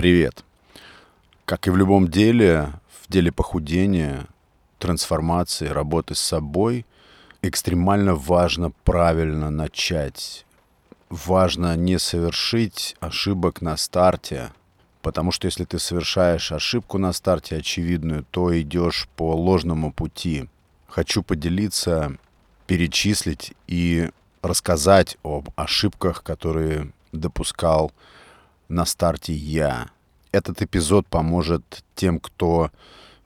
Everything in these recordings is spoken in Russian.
Привет. Как и в любом деле, в деле похудения, трансформации, работы с собой, экстремально важно правильно начать. Важно не совершить ошибок на старте, потому что если ты совершаешь ошибку на старте очевидную, то идешь по ложному пути. Хочу поделиться, перечислить и рассказать об ошибках, которые допускал на старте я. Этот эпизод поможет тем, кто,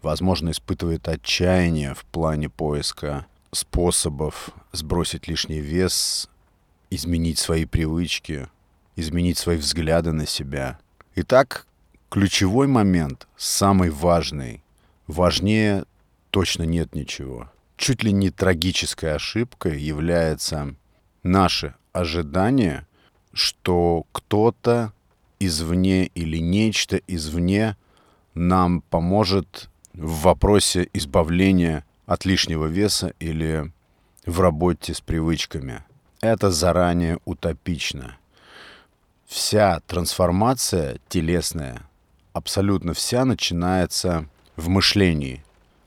возможно, испытывает отчаяние в плане поиска способов сбросить лишний вес, изменить свои привычки, изменить свои взгляды на себя. Итак, ключевой момент, самый важный, важнее точно нет ничего. Чуть ли не трагической ошибкой является наше ожидание, что кто-то извне или нечто извне нам поможет в вопросе избавления от лишнего веса или в работе с привычками. Это заранее утопично. Вся трансформация телесная, абсолютно вся начинается в мышлении.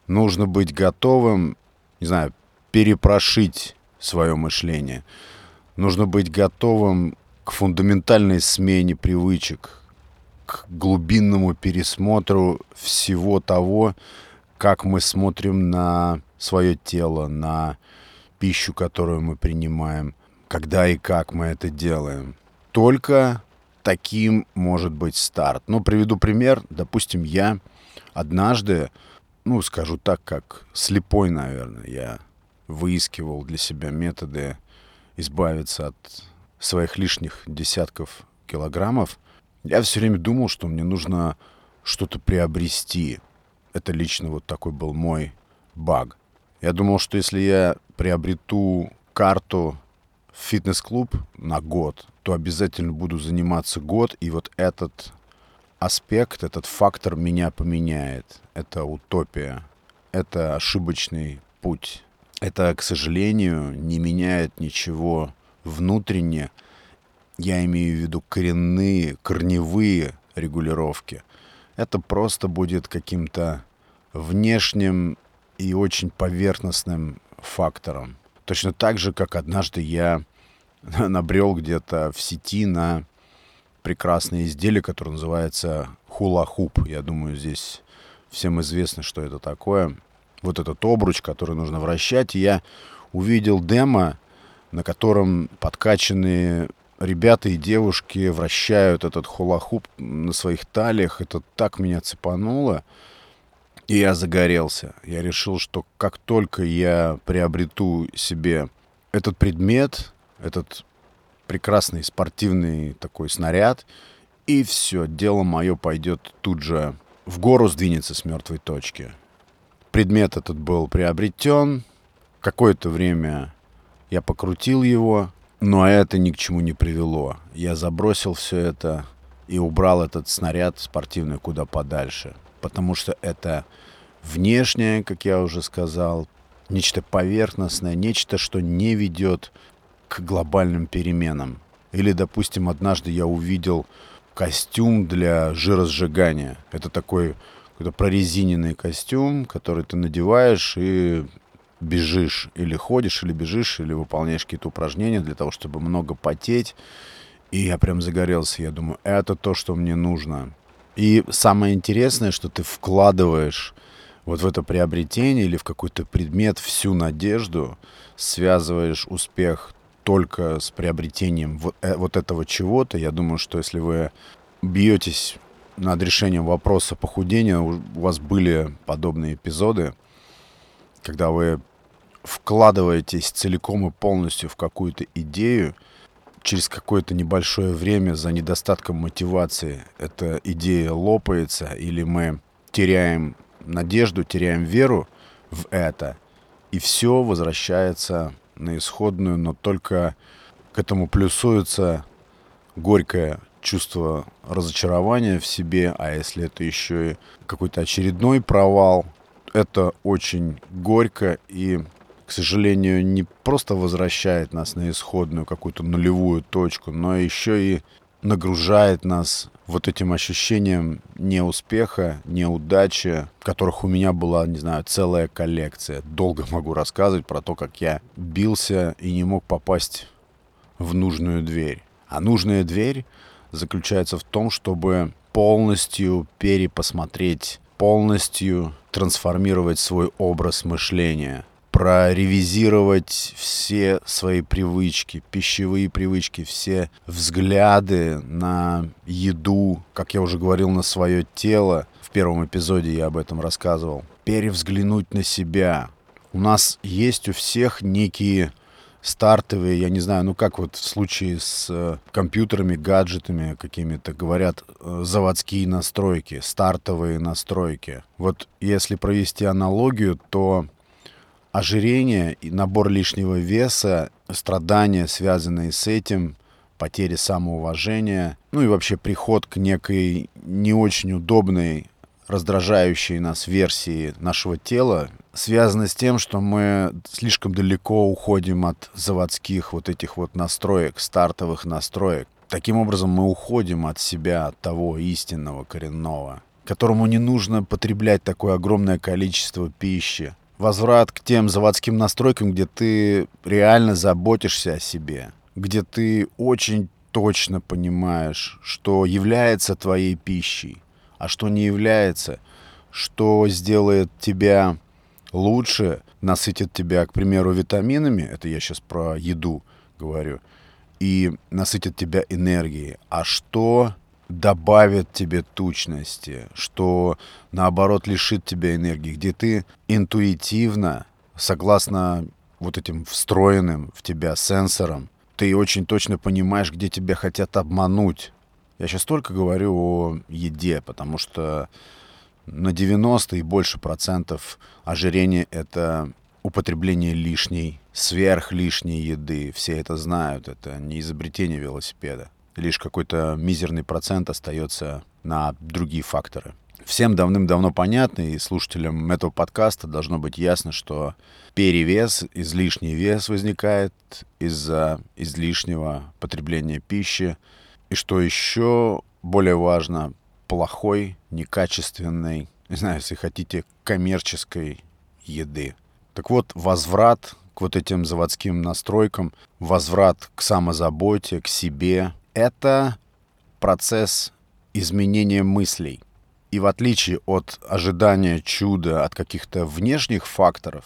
Нужно быть готовым, не знаю, перепрошить свое мышление. Нужно быть готовым к фундаментальной смене привычек, к глубинному пересмотру всего того, как мы смотрим на свое тело, на пищу, которую мы принимаем, когда и как мы это делаем. Только таким может быть старт. Ну, приведу пример. Допустим, я однажды, ну, скажу так, как слепой, наверное, я выискивал для себя методы избавиться от своих лишних десятков килограммов, я все время думал, что мне нужно что-то приобрести. Это лично вот такой был мой баг. Я думал, что если я приобрету карту в фитнес-клуб на год, то обязательно буду заниматься год, и вот этот аспект, этот фактор меня поменяет. Это утопия. Это ошибочный путь. Это, к сожалению, не меняет ничего внутренне, я имею в виду коренные, корневые регулировки, это просто будет каким-то внешним и очень поверхностным фактором. Точно так же, как однажды я набрел где-то в сети на прекрасное изделие, которое называется хула-хуп. Я думаю, здесь всем известно, что это такое. Вот этот обруч, который нужно вращать. И я увидел демо на котором подкачанные ребята и девушки вращают этот хулахуп на своих талиях. Это так меня цепануло. И я загорелся. Я решил, что как только я приобрету себе этот предмет, этот прекрасный спортивный такой снаряд, и все, дело мое пойдет тут же в гору сдвинется с мертвой точки. Предмет этот был приобретен. Какое-то время я покрутил его, но это ни к чему не привело. Я забросил все это и убрал этот снаряд спортивный куда подальше. Потому что это внешнее, как я уже сказал, нечто поверхностное, нечто, что не ведет к глобальным переменам. Или, допустим, однажды я увидел костюм для жиросжигания. Это такой какой-то прорезиненный костюм, который ты надеваешь и бежишь или ходишь, или бежишь, или выполняешь какие-то упражнения для того, чтобы много потеть. И я прям загорелся. Я думаю, это то, что мне нужно. И самое интересное, что ты вкладываешь вот в это приобретение или в какой-то предмет всю надежду, связываешь успех только с приобретением вот, э, вот этого чего-то. Я думаю, что если вы бьетесь над решением вопроса похудения, у вас были подобные эпизоды, когда вы вкладываетесь целиком и полностью в какую-то идею, через какое-то небольшое время за недостатком мотивации эта идея лопается, или мы теряем надежду, теряем веру в это, и все возвращается на исходную, но только к этому плюсуется горькое чувство разочарования в себе, а если это еще и какой-то очередной провал, это очень горько и, к сожалению, не просто возвращает нас на исходную какую-то нулевую точку, но еще и нагружает нас вот этим ощущением неуспеха, неудачи, которых у меня была, не знаю, целая коллекция. Долго могу рассказывать про то, как я бился и не мог попасть в нужную дверь. А нужная дверь заключается в том, чтобы полностью перепосмотреть, полностью трансформировать свой образ мышления – проревизировать все свои привычки, пищевые привычки, все взгляды на еду, как я уже говорил, на свое тело. В первом эпизоде я об этом рассказывал. Перевзглянуть на себя. У нас есть у всех некие стартовые, я не знаю, ну как вот в случае с э, компьютерами, гаджетами какими-то, говорят, э, заводские настройки, стартовые настройки. Вот если провести аналогию, то ожирение и набор лишнего веса, страдания, связанные с этим, потери самоуважения, ну и вообще приход к некой не очень удобной, раздражающей нас версии нашего тела, связано с тем, что мы слишком далеко уходим от заводских вот этих вот настроек, стартовых настроек. Таким образом, мы уходим от себя, от того истинного, коренного, которому не нужно потреблять такое огромное количество пищи, возврат к тем заводским настройкам, где ты реально заботишься о себе, где ты очень точно понимаешь, что является твоей пищей, а что не является, что сделает тебя лучше, насытит тебя, к примеру, витаминами, это я сейчас про еду говорю, и насытит тебя энергией, а что добавит тебе тучности, что наоборот лишит тебя энергии, где ты интуитивно, согласно вот этим встроенным в тебя сенсорам, ты очень точно понимаешь, где тебя хотят обмануть. Я сейчас только говорю о еде, потому что на 90 и больше процентов ожирения это употребление лишней, сверх лишней еды. Все это знают, это не изобретение велосипеда лишь какой-то мизерный процент остается на другие факторы. Всем давным-давно понятно, и слушателям этого подкаста должно быть ясно, что перевес, излишний вес возникает из-за излишнего потребления пищи. И что еще более важно, плохой, некачественной, не знаю, если хотите, коммерческой еды. Так вот, возврат к вот этим заводским настройкам, возврат к самозаботе, к себе, это процесс изменения мыслей. И в отличие от ожидания чуда, от каких-то внешних факторов,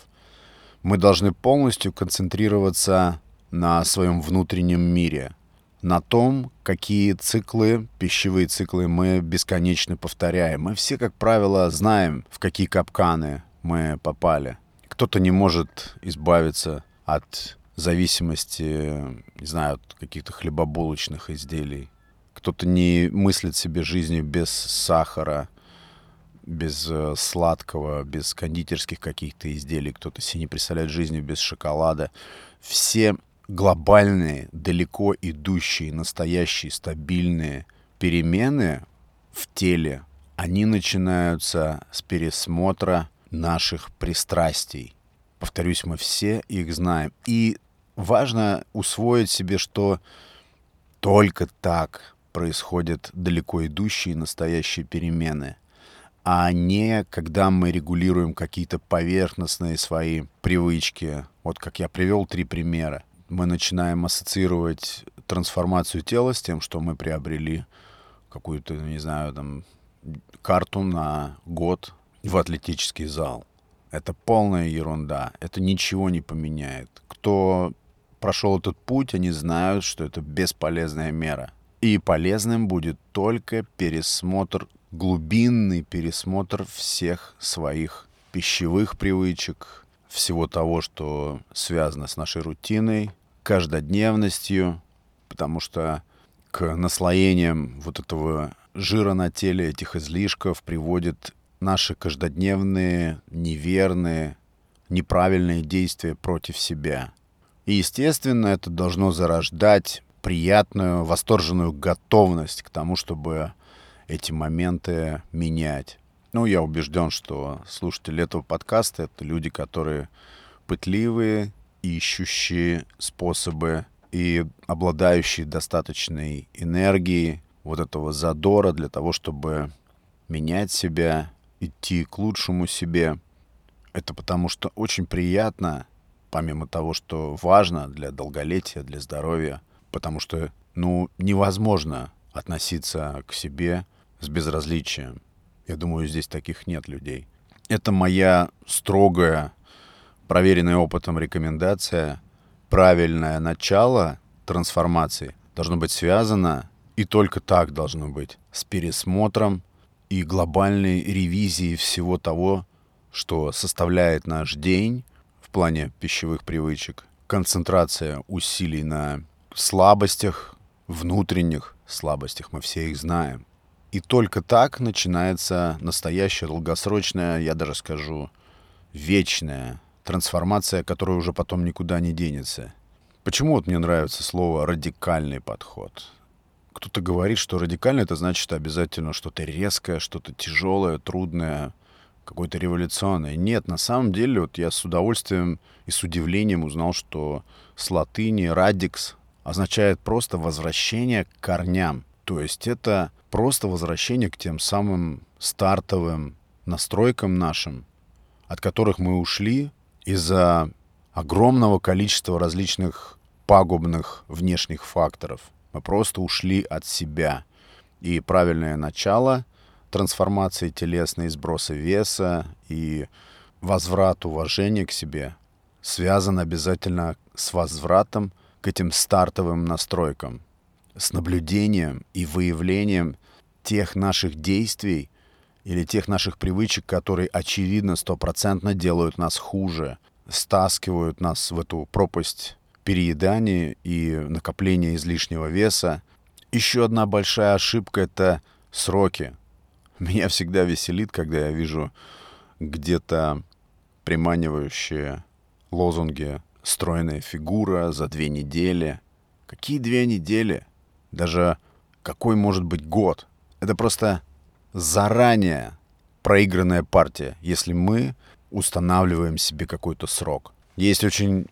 мы должны полностью концентрироваться на своем внутреннем мире, на том, какие циклы, пищевые циклы мы бесконечно повторяем. Мы все, как правило, знаем, в какие капканы мы попали. Кто-то не может избавиться от зависимости, не знаю, каких-то хлебобулочных изделий. Кто-то не мыслит себе жизнью без сахара, без э, сладкого, без кондитерских каких-то изделий. Кто-то себе не представляет жизнью без шоколада. Все глобальные, далеко идущие, настоящие, стабильные перемены в теле, они начинаются с пересмотра наших пристрастий. Повторюсь, мы все их знаем. И важно усвоить себе, что только так происходят далеко идущие настоящие перемены, а не когда мы регулируем какие-то поверхностные свои привычки. Вот как я привел три примера. Мы начинаем ассоциировать трансформацию тела с тем, что мы приобрели какую-то, не знаю, там, карту на год в атлетический зал. Это полная ерунда. Это ничего не поменяет. Кто прошел этот путь, они знают, что это бесполезная мера. И полезным будет только пересмотр, глубинный пересмотр всех своих пищевых привычек, всего того, что связано с нашей рутиной, каждодневностью, потому что к наслоениям вот этого жира на теле, этих излишков приводит наши каждодневные, неверные, неправильные действия против себя. И, естественно, это должно зарождать приятную, восторженную готовность к тому, чтобы эти моменты менять. Ну, я убежден, что слушатели этого подкаста — это люди, которые пытливые, ищущие способы и обладающие достаточной энергией, вот этого задора для того, чтобы менять себя, идти к лучшему себе. Это потому что очень приятно, помимо того, что важно для долголетия, для здоровья, потому что, ну, невозможно относиться к себе с безразличием. Я думаю, здесь таких нет людей. Это моя строгая, проверенная опытом рекомендация. Правильное начало трансформации должно быть связано, и только так должно быть, с пересмотром и глобальной ревизией всего того, что составляет наш день плане пищевых привычек. Концентрация усилий на слабостях, внутренних слабостях, мы все их знаем. И только так начинается настоящая, долгосрочная, я даже скажу, вечная трансформация, которая уже потом никуда не денется. Почему вот мне нравится слово «радикальный подход»? Кто-то говорит, что радикальный — это значит обязательно что-то резкое, что-то тяжелое, трудное, какое-то революционное. Нет, на самом деле, вот я с удовольствием и с удивлением узнал, что с латыни «радикс» означает просто возвращение к корням. То есть это просто возвращение к тем самым стартовым настройкам нашим, от которых мы ушли из-за огромного количества различных пагубных внешних факторов. Мы просто ушли от себя. И правильное начало трансформации телесной, сброса веса и возврат уважения к себе связан обязательно с возвратом к этим стартовым настройкам, с наблюдением и выявлением тех наших действий или тех наших привычек, которые, очевидно, стопроцентно делают нас хуже, стаскивают нас в эту пропасть переедания и накопления излишнего веса. Еще одна большая ошибка — это сроки. Меня всегда веселит, когда я вижу где-то приманивающие лозунги «стройная фигура за две недели». Какие две недели? Даже какой может быть год? Это просто заранее проигранная партия, если мы устанавливаем себе какой-то срок. Есть очень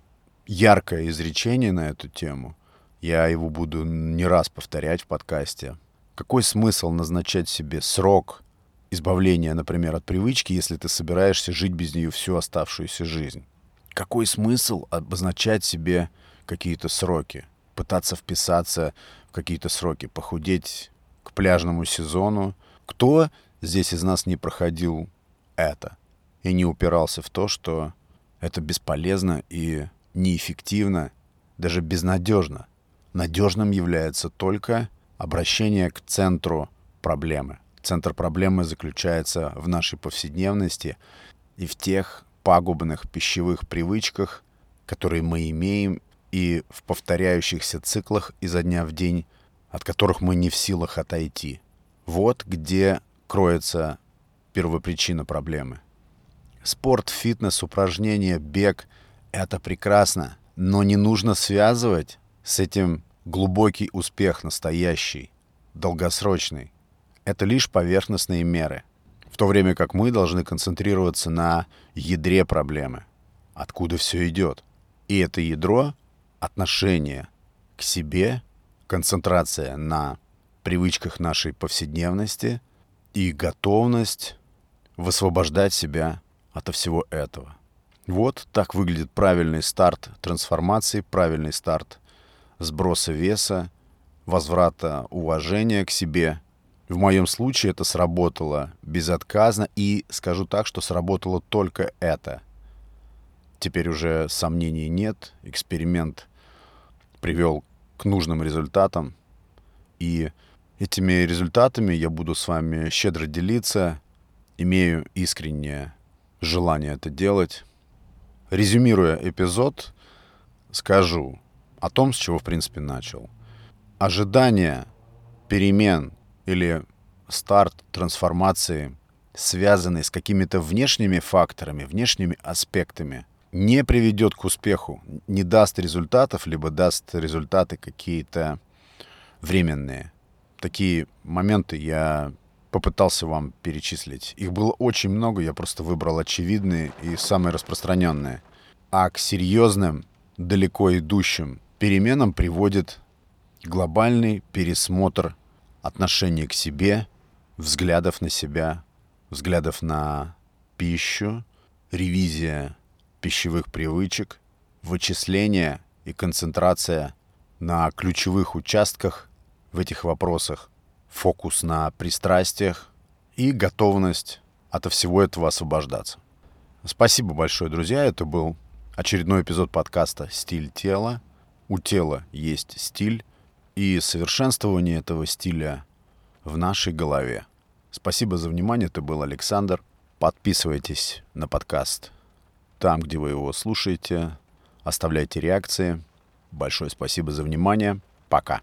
яркое изречение на эту тему. Я его буду не раз повторять в подкасте. Какой смысл назначать себе срок избавления, например, от привычки, если ты собираешься жить без нее всю оставшуюся жизнь? Какой смысл обозначать себе какие-то сроки? Пытаться вписаться в какие-то сроки, похудеть к пляжному сезону. Кто здесь из нас не проходил это и не упирался в то, что это бесполезно и неэффективно, даже безнадежно. Надежным является только обращение к центру проблемы. Центр проблемы заключается в нашей повседневности и в тех пагубных пищевых привычках, которые мы имеем, и в повторяющихся циклах изо дня в день, от которых мы не в силах отойти. Вот где кроется первопричина проблемы. Спорт, фитнес, упражнения, бег — это прекрасно, но не нужно связывать с этим глубокий успех настоящий, долгосрочный. Это лишь поверхностные меры. В то время как мы должны концентрироваться на ядре проблемы. Откуда все идет. И это ядро — отношение к себе, концентрация на привычках нашей повседневности и готовность высвобождать себя от всего этого. Вот так выглядит правильный старт трансформации, правильный старт сброса веса, возврата уважения к себе. В моем случае это сработало безотказно, и скажу так, что сработало только это. Теперь уже сомнений нет, эксперимент привел к нужным результатам, и этими результатами я буду с вами щедро делиться, имею искреннее желание это делать. Резюмируя эпизод, скажу о том, с чего, в принципе, начал. Ожидание перемен или старт трансформации, связанный с какими-то внешними факторами, внешними аспектами, не приведет к успеху, не даст результатов, либо даст результаты какие-то временные. Такие моменты я попытался вам перечислить. Их было очень много, я просто выбрал очевидные и самые распространенные. А к серьезным, далеко идущим переменам приводит глобальный пересмотр отношение к себе, взглядов на себя, взглядов на пищу, ревизия пищевых привычек, вычисление и концентрация на ключевых участках в этих вопросах, фокус на пристрастиях и готовность от всего этого освобождаться. Спасибо большое, друзья. Это был очередной эпизод подкаста «Стиль тела». У тела есть стиль, и совершенствование этого стиля в нашей голове. Спасибо за внимание. Это был Александр. Подписывайтесь на подкаст там, где вы его слушаете. Оставляйте реакции. Большое спасибо за внимание. Пока.